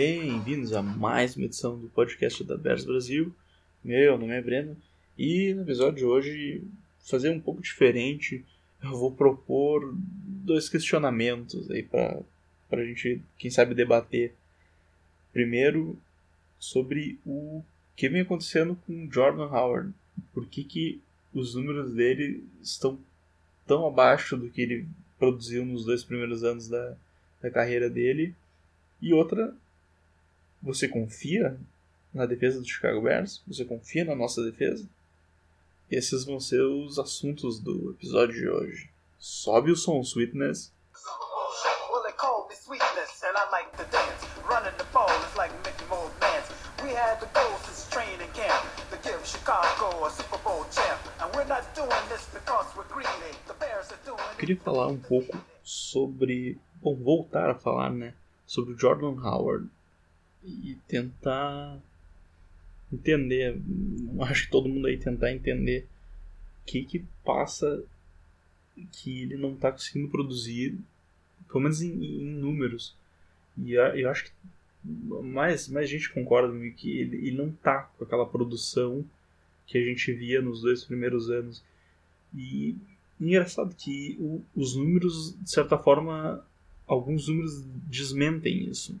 Bem-vindos a mais uma edição do podcast da Bears Brasil. Meu nome é Breno e no episódio de hoje, fazer um pouco diferente, eu vou propor dois questionamentos aí para a gente, quem sabe, debater. Primeiro, sobre o que vem acontecendo com Jordan Howard. Por que, que os números dele estão tão abaixo do que ele produziu nos dois primeiros anos da, da carreira dele? E outra, você confia na defesa do Chicago Bears? Você confia na nossa defesa? Esses vão ser os assuntos do episódio de hoje. Sobe o som, Sweetness. Queria falar um pouco sobre. Bom, voltar a falar, né? Sobre o Jordan Howard e tentar entender, acho que todo mundo aí tentar entender o que que passa que ele não está conseguindo produzir, pelo menos em, em números. E eu acho que mais, mais gente concorda comigo que ele, ele não tá com aquela produção que a gente via nos dois primeiros anos. E engraçado que o, os números, de certa forma, alguns números desmentem isso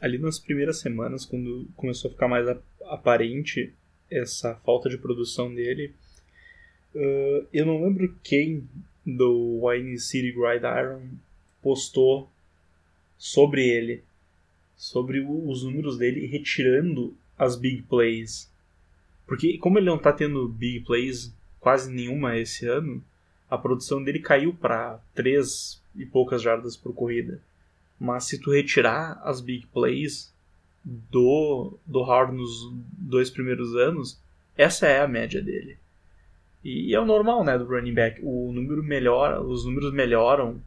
ali nas primeiras semanas, quando começou a ficar mais aparente essa falta de produção dele, uh, eu não lembro quem do Wine City Gridiron postou sobre ele, sobre o, os números dele retirando as big plays. Porque como ele não está tendo big plays quase nenhuma esse ano, a produção dele caiu para três e poucas jardas por corrida. Mas se tu retirar as big plays do, do Howard nos dois primeiros anos, essa é a média dele. E, é o normal, né, do running back. O número melhora, os números melhoram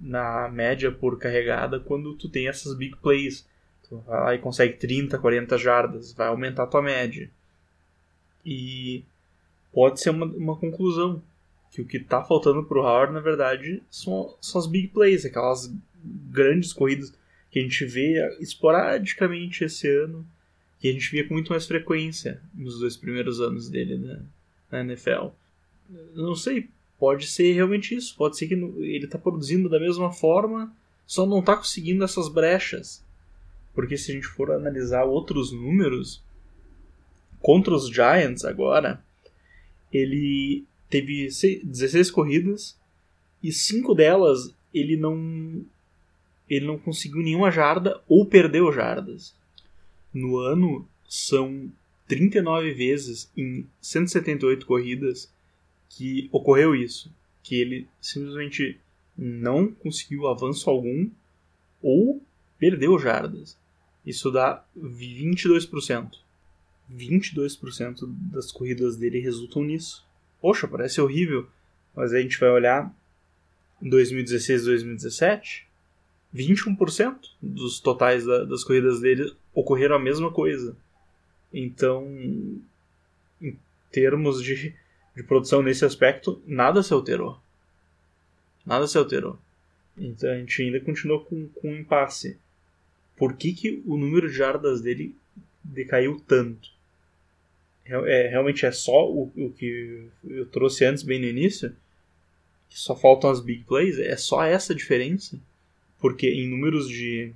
na média por carregada quando tu tem essas big plays. Tu vai lá e consegue 30, 40 jardas, vai aumentar a tua média. E pode ser uma, uma conclusão que o que está faltando pro Howard, na verdade, são, são as big plays, aquelas grandes corridas que a gente vê esporadicamente esse ano e a gente via com muito mais frequência nos dois primeiros anos dele né, na NFL. Não sei, pode ser realmente isso. Pode ser que ele está produzindo da mesma forma, só não está conseguindo essas brechas. Porque se a gente for analisar outros números, contra os Giants agora, ele teve 16 corridas e cinco delas ele não ele não conseguiu nenhuma jarda ou perdeu jardas. No ano, são 39 vezes em 178 corridas que ocorreu isso. Que ele simplesmente não conseguiu avanço algum ou perdeu jardas. Isso dá 22%. 22% das corridas dele resultam nisso. Poxa, parece horrível, mas a gente vai olhar 2016 2017 21% dos totais da, das corridas dele ocorreram a mesma coisa. Então, em termos de, de produção nesse aspecto, nada se alterou. Nada se alterou. Então a gente ainda continua com, com um impasse. Por que, que o número de jardas dele decaiu tanto? É, realmente é só o, o que eu trouxe antes, bem no início? Que só faltam as big plays? É só essa diferença? Porque em números de.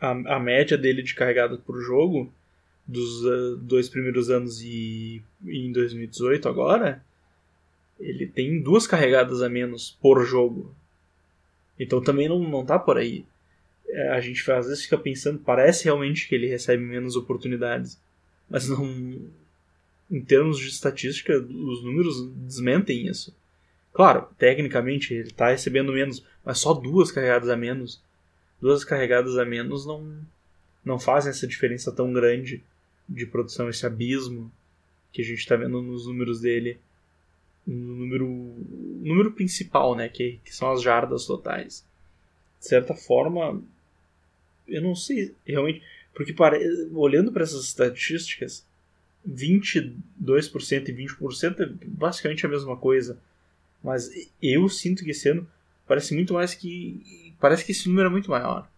A, a média dele de carregada por jogo, dos uh, dois primeiros anos e, e em 2018 agora, ele tem duas carregadas a menos por jogo. Então também não, não tá por aí. É, a gente às vezes fica pensando, parece realmente que ele recebe menos oportunidades, mas não. Em termos de estatística, os números desmentem isso. Claro, tecnicamente ele está recebendo menos, mas só duas carregadas a menos. Duas carregadas a menos não, não fazem essa diferença tão grande de produção, esse abismo que a gente está vendo nos números dele. No número, número principal, né, que, que são as jardas totais. De certa forma, eu não sei realmente, porque olhando para essas estatísticas, 22% e 20% é basicamente a mesma coisa. Mas eu sinto que esse ano parece muito mais que. Parece que esse número é muito maior.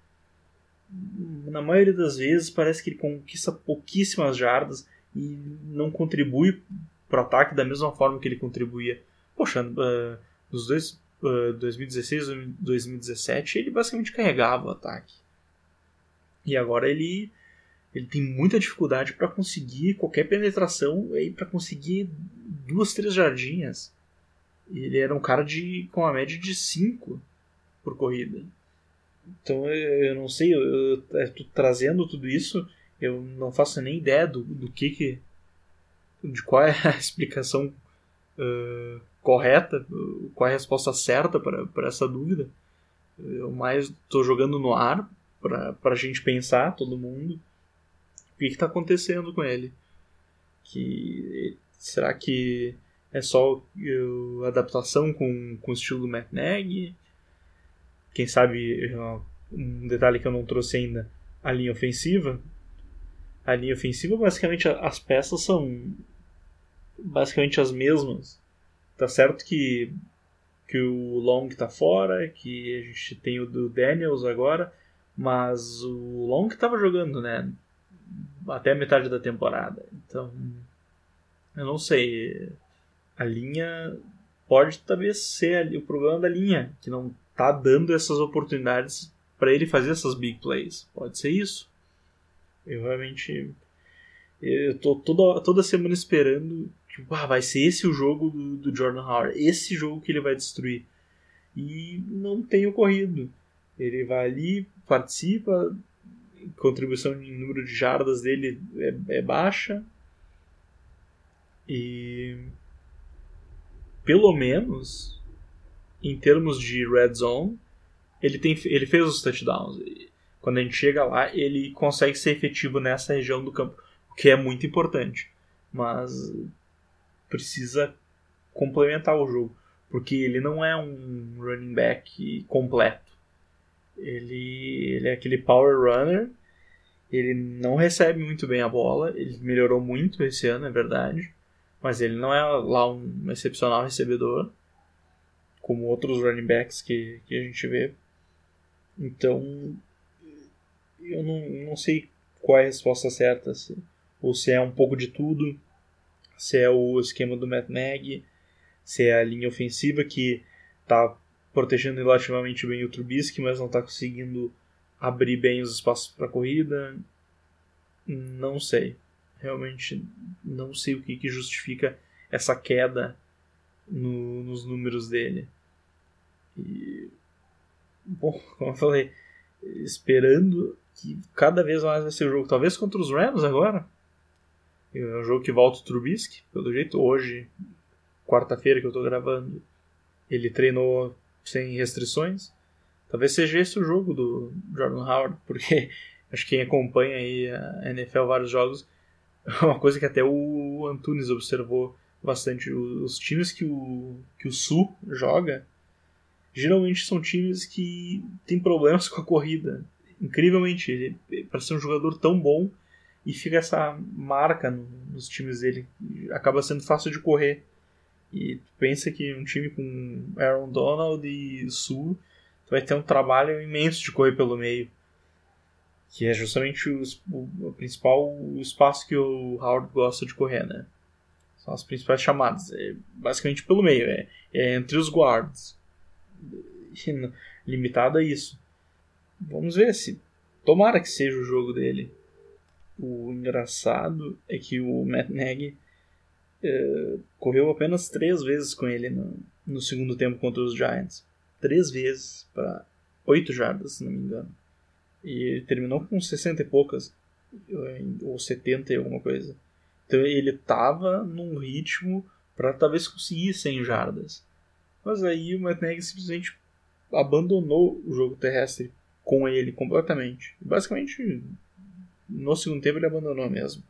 na maioria das vezes parece que ele conquista pouquíssimas jardas e não contribui para o ataque da mesma forma que ele contribuía. Poxa, uh, nos dois, uh, 2016 e 2017 ele basicamente carregava o ataque. E agora ele ele tem muita dificuldade para conseguir qualquer penetração e para conseguir duas, três jardinhas. Ele era um cara de com a média de 5 por corrida. Então eu não sei, eu, eu, eu trazendo tudo isso, eu não faço nem ideia do, do que que. de qual é a explicação uh, correta, qual é a resposta certa para essa dúvida. Eu mais estou jogando no ar para a gente pensar, todo mundo, o que está acontecendo com ele. Que, será que é só uh, adaptação com, com o estilo do Matt Nagy? Quem sabe, um detalhe que eu não trouxe ainda, a linha ofensiva. A linha ofensiva, basicamente, as peças são basicamente as mesmas. Tá certo que, que o Long tá fora, que a gente tem o do Daniels agora, mas o Long estava jogando, né? Até metade da temporada. Então, eu não sei. A linha pode talvez ser o problema da linha, que não tá dando essas oportunidades para ele fazer essas big plays. Pode ser isso. Eu realmente eu tô toda, toda semana esperando tipo, ah, vai ser esse o jogo do, do Jordan Howard, esse jogo que ele vai destruir. E não tem ocorrido. Ele vai ali, participa, contribuição em número de jardas dele é, é baixa. E pelo menos em termos de red zone, ele, tem, ele fez os touchdowns. Quando a gente chega lá, ele consegue ser efetivo nessa região do campo, o que é muito importante. Mas precisa complementar o jogo, porque ele não é um running back completo. Ele, ele é aquele power runner, ele não recebe muito bem a bola, ele melhorou muito esse ano, é verdade, mas ele não é lá um excepcional recebedor como outros running backs que, que a gente vê. Então, eu não, não sei qual é a resposta certa, se, ou se é um pouco de tudo, se é o esquema do Matt Nagy, se é a linha ofensiva que está protegendo relativamente bem o Trubisky, mas não está conseguindo abrir bem os espaços para corrida. Não sei. Realmente não sei o que, que justifica essa queda no, nos números dele. E, bom, como eu falei, esperando que cada vez mais vai ser o jogo, talvez contra os Rams agora. É um jogo que volta o Trubisky, pelo jeito, hoje, quarta-feira que eu estou gravando, ele treinou sem restrições. Talvez seja esse o jogo do Jordan Howard, porque acho que quem acompanha aí a NFL vários jogos, uma coisa que até o Antunes observou bastante. Os times que o, que o Sul joga geralmente são times que têm problemas com a corrida. Incrivelmente, para ser um jogador tão bom e fica essa marca no, nos times dele, acaba sendo fácil de correr. E pensa que um time com Aaron Donald e Sul vai ter um trabalho imenso de correr pelo meio. Que é justamente o, o, o principal espaço que o Howard gosta de correr, né? São as principais chamadas. É basicamente pelo meio, é, é entre os guards. Limitado a isso. Vamos ver se. Tomara que seja o jogo dele. O engraçado é que o Matt Nagy é, correu apenas três vezes com ele no, no segundo tempo contra os Giants. Três vezes para oito jardas, se não me engano. E ele terminou com 60 e poucas, ou 70 e alguma coisa. Então ele estava num ritmo para talvez conseguir 100 jardas. Mas aí o Matt Nagy simplesmente abandonou o jogo terrestre com ele completamente. Basicamente, no segundo tempo ele abandonou mesmo.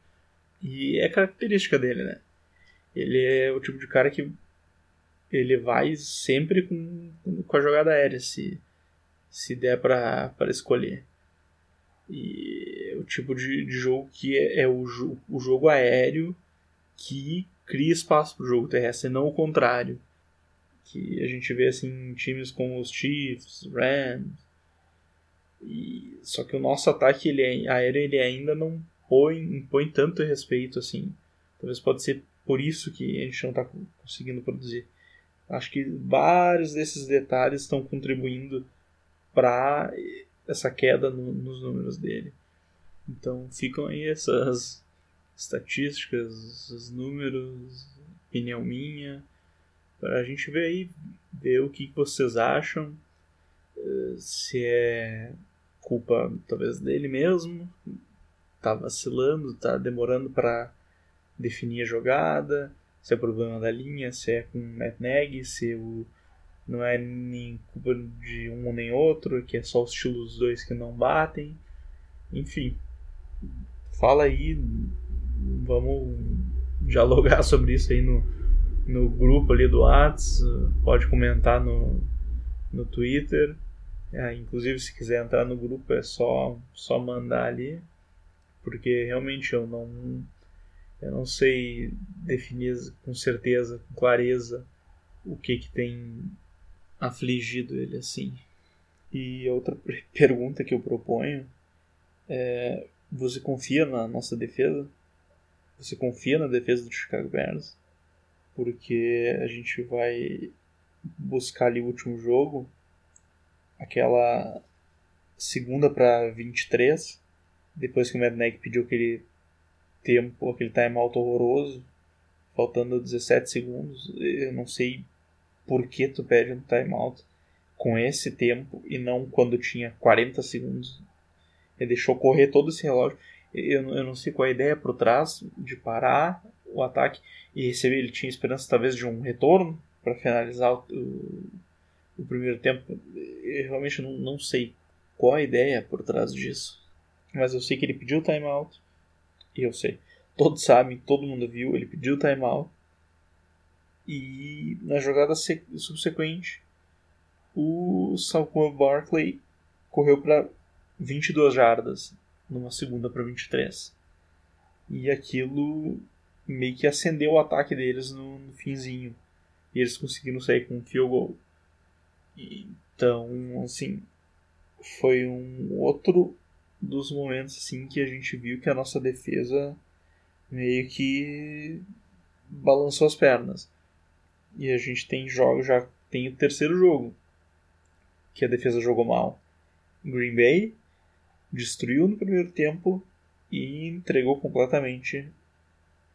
E é característica dele, né? Ele é o tipo de cara que ele vai sempre com, com a jogada aérea, se, se der para escolher. E é o tipo de, de jogo que é, é o, o jogo aéreo que cria espaço para o jogo terrestre, não o contrário. Que a gente vê assim times como os Chiefs, Rams. E só que o nosso ataque ele é, aéreo ele ainda não põe, impõe tanto respeito assim. Talvez pode ser por isso que a gente não está conseguindo produzir. Acho que vários desses detalhes estão contribuindo para essa queda no, nos números dele. Então ficam aí essas estatísticas, os números, opinião minha, para a gente ver aí, ver o que vocês acham, eh, se é culpa talvez dele mesmo, tá vacilando, tá demorando para definir a jogada, se é problema da linha, se é com o Matt Nagy, se o, não é nem culpa de um nem outro, que é só o estilo dos dois que não batem. Enfim, fala aí, vamos dialogar sobre isso aí no, no grupo ali do Whats, pode comentar no, no Twitter. É, inclusive, se quiser entrar no grupo, é só, só mandar ali, porque realmente eu não, eu não sei definir com certeza, com clareza, o que, que tem afligido ele assim. E outra pergunta que eu proponho é: você confia na nossa defesa? Você confia na defesa do Chicago Bears? Porque a gente vai buscar ali o último jogo aquela segunda para 23, depois que o Mad pediu aquele tempo, aquele timeout horroroso, faltando 17 segundos, eu não sei por que tu pede um timeout com esse tempo e não quando tinha 40 segundos. Ele deixou correr todo esse relógio. Eu, eu não sei qual é a ideia por trás de parar o ataque e receber. Ele tinha esperança talvez de um retorno para finalizar o, o primeiro tempo. Eu realmente não, não sei qual a ideia por trás disso. Mas eu sei que ele pediu o timeout. E eu sei. Todos sabem, todo mundo viu. Ele pediu o timeout. E na jogada subsequente, o Saquon Barkley correu para 22 jardas, numa segunda para 23. E aquilo meio que acendeu o ataque deles no, no finzinho. E eles conseguiram sair com um field goal. Então, assim, foi um outro dos momentos assim que a gente viu que a nossa defesa meio que balançou as pernas. E a gente tem jogos já tem o terceiro jogo que a defesa jogou mal. Green Bay destruiu no primeiro tempo e entregou completamente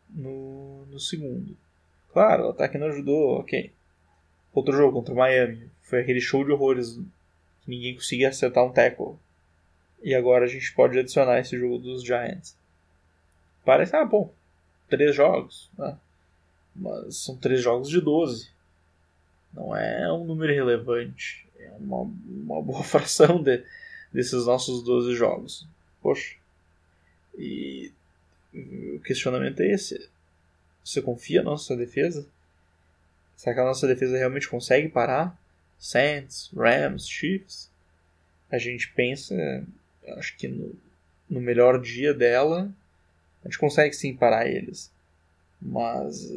no, no segundo. Claro, o ataque não ajudou, ok. Outro jogo contra o Miami. Foi aquele show de horrores que ninguém conseguia acertar um tackle. E agora a gente pode adicionar esse jogo dos Giants. Parece, ah, bom, três jogos. Né? Mas são três jogos de 12. Não é um número relevante. É uma, uma boa fração de, desses nossos 12 jogos. Poxa. E o questionamento é esse. Você confia na nossa defesa? Será que a nossa defesa realmente consegue parar? Saints, Rams, Chiefs? A gente pensa, acho que no, no melhor dia dela, a gente consegue sim parar eles. Mas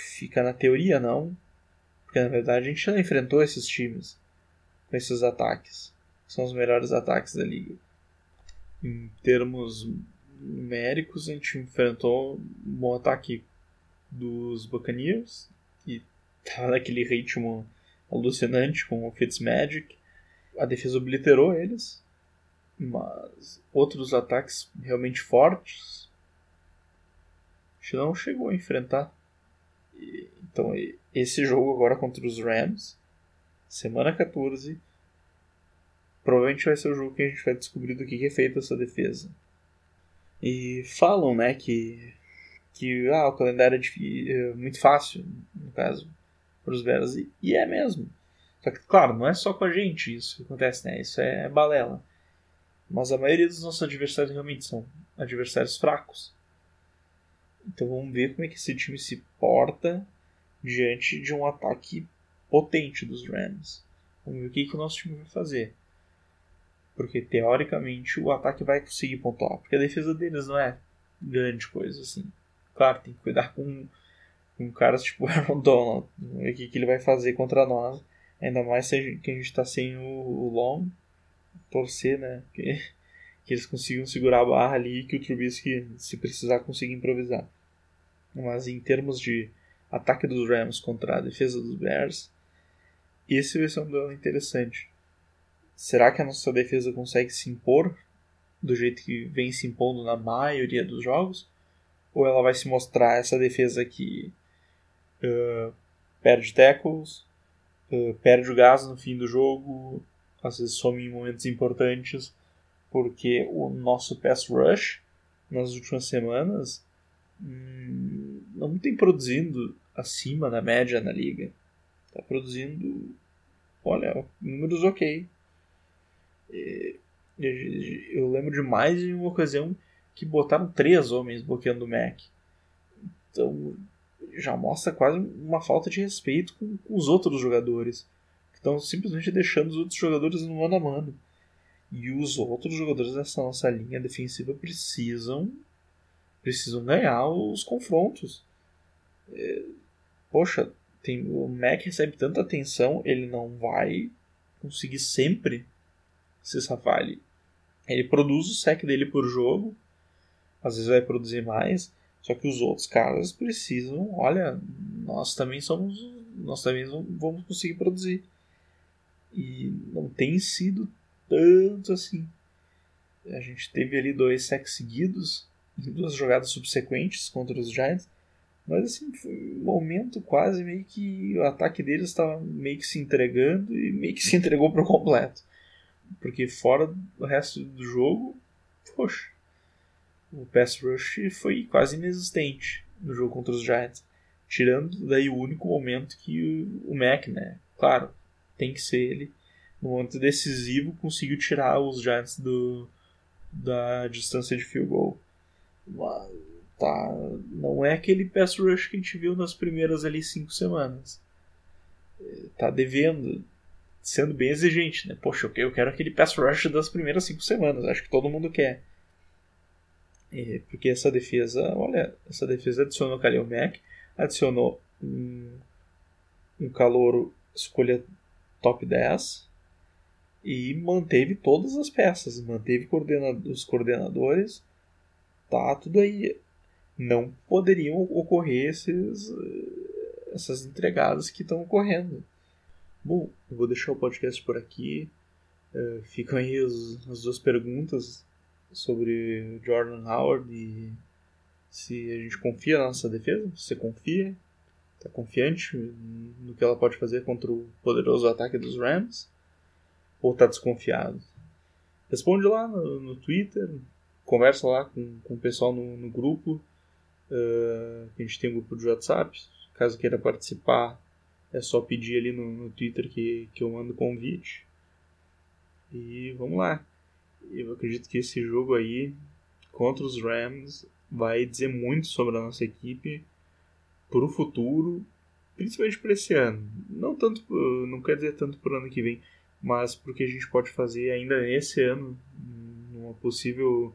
fica na teoria, não. Porque na verdade a gente já enfrentou esses times com esses ataques. São os melhores ataques da liga. Em termos numéricos, a gente enfrentou um bom ataque dos Buccaneers, que estava naquele ritmo alucinante com o Fitzmagic. A defesa obliterou eles, mas outros ataques realmente fortes a gente não chegou a enfrentar. Então, esse jogo agora contra os Rams, semana 14, provavelmente vai ser o jogo que a gente vai descobrir do que é feita essa defesa. E falam, né, que que ah, o calendário é, é muito fácil, no caso, para os Bears. E, e, é mesmo. Só que, claro, não é só com a gente isso que acontece, né? Isso é balela. Mas a maioria dos nossos adversários realmente são adversários fracos. Então vamos ver como é que esse time se porta diante de um ataque potente dos Rams. Vamos ver o que, que o nosso time vai fazer. Porque teoricamente o ataque vai conseguir pontuar. Porque a defesa deles não é grande coisa assim. Claro, tem que cuidar com, com caras tipo Aaron Donald. O que, que ele vai fazer contra nós. Ainda mais que a gente está sem o, o Long. torcer, né? Que, que eles consigam segurar a barra ali e que o Trubisky, se precisar, consiga improvisar. Mas em termos de ataque dos Rams contra a defesa dos Bears, esse vai ser um duelo interessante. Será que a nossa defesa consegue se impor do jeito que vem se impondo na maioria dos jogos? Ou ela vai se mostrar essa defesa que uh, perde tackles, uh, perde o gás no fim do jogo, às vezes some em momentos importantes, porque o nosso pass rush nas últimas semanas hum, não tem produzindo acima da média na liga. Está produzindo, olha, números ok. Eu lembro de mais de uma ocasião que botaram três homens bloqueando o Mac. Então já mostra quase uma falta de respeito com, com os outros jogadores. Que estão simplesmente deixando os outros jogadores no mano a mano. E os outros jogadores dessa nossa linha defensiva precisam precisam ganhar os confrontos. É, poxa, tem, o Mac recebe tanta atenção, ele não vai conseguir sempre se safar. Ele produz o sec dele por jogo, às vezes vai produzir mais, só que os outros caras precisam, olha, nós também somos, nós também vamos conseguir produzir. E não tem sido tanto assim. A gente teve ali dois sacks seguidos em duas jogadas subsequentes contra os Giants, mas assim, foi um momento quase meio que o ataque deles estava meio que se entregando e meio que se entregou por completo. Porque fora do resto do jogo, poxa, o pass rush foi quase inexistente no jogo contra os Giants. Tirando daí o único momento que o Mac, né? Claro, tem que ser ele. No momento decisivo, conseguiu tirar os Giants do, da distância de field goal. Mas, tá, não é aquele pass rush que a gente viu nas primeiras ali cinco semanas. Tá devendo, sendo bem exigente, né? Poxa, eu quero aquele pass rush das primeiras cinco semanas. Acho que todo mundo quer. É, porque essa defesa, olha, essa defesa adicionou Kalil Mack, adicionou um, um calouro escolha top 10 e manteve todas as peças, manteve os coordenadores, tá tudo aí. Não poderiam ocorrer esses, essas entregadas que estão ocorrendo. Bom, eu vou deixar o podcast por aqui. Uh, ficam aí os, as duas perguntas sobre Jordan Howard e se a gente confia na nossa defesa. Você confia? Está confiante no que ela pode fazer contra o poderoso ataque dos Rams? Ou está desconfiado? Responde lá no, no, Twitter, conversa lá com, com o pessoal no, no grupo. Uh, a gente tem um grupo de WhatsApp. Caso queira participar, é só pedir ali no, no Twitter que, que eu mando convite. E vamos lá eu acredito que esse jogo aí contra os Rams vai dizer muito sobre a nossa equipe para o futuro, principalmente para esse ano. Não tanto, não quer dizer tanto para o ano que vem, mas para o que a gente pode fazer ainda nesse ano, numa possível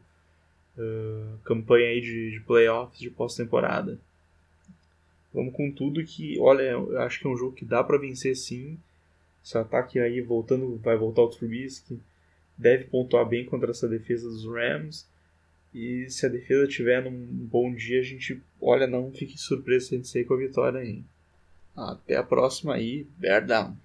uh, campanha aí de, de playoffs, de pós-temporada. Vamos com tudo que, olha, acho que é um jogo que dá para vencer sim. Esse ataque aí voltando, vai voltar o Trubisky deve pontuar bem contra essa defesa dos Rams. E se a defesa tiver num bom dia, a gente, olha, não fique surpreso se a gente sair com a vitória aí. Até a próxima aí, bear down.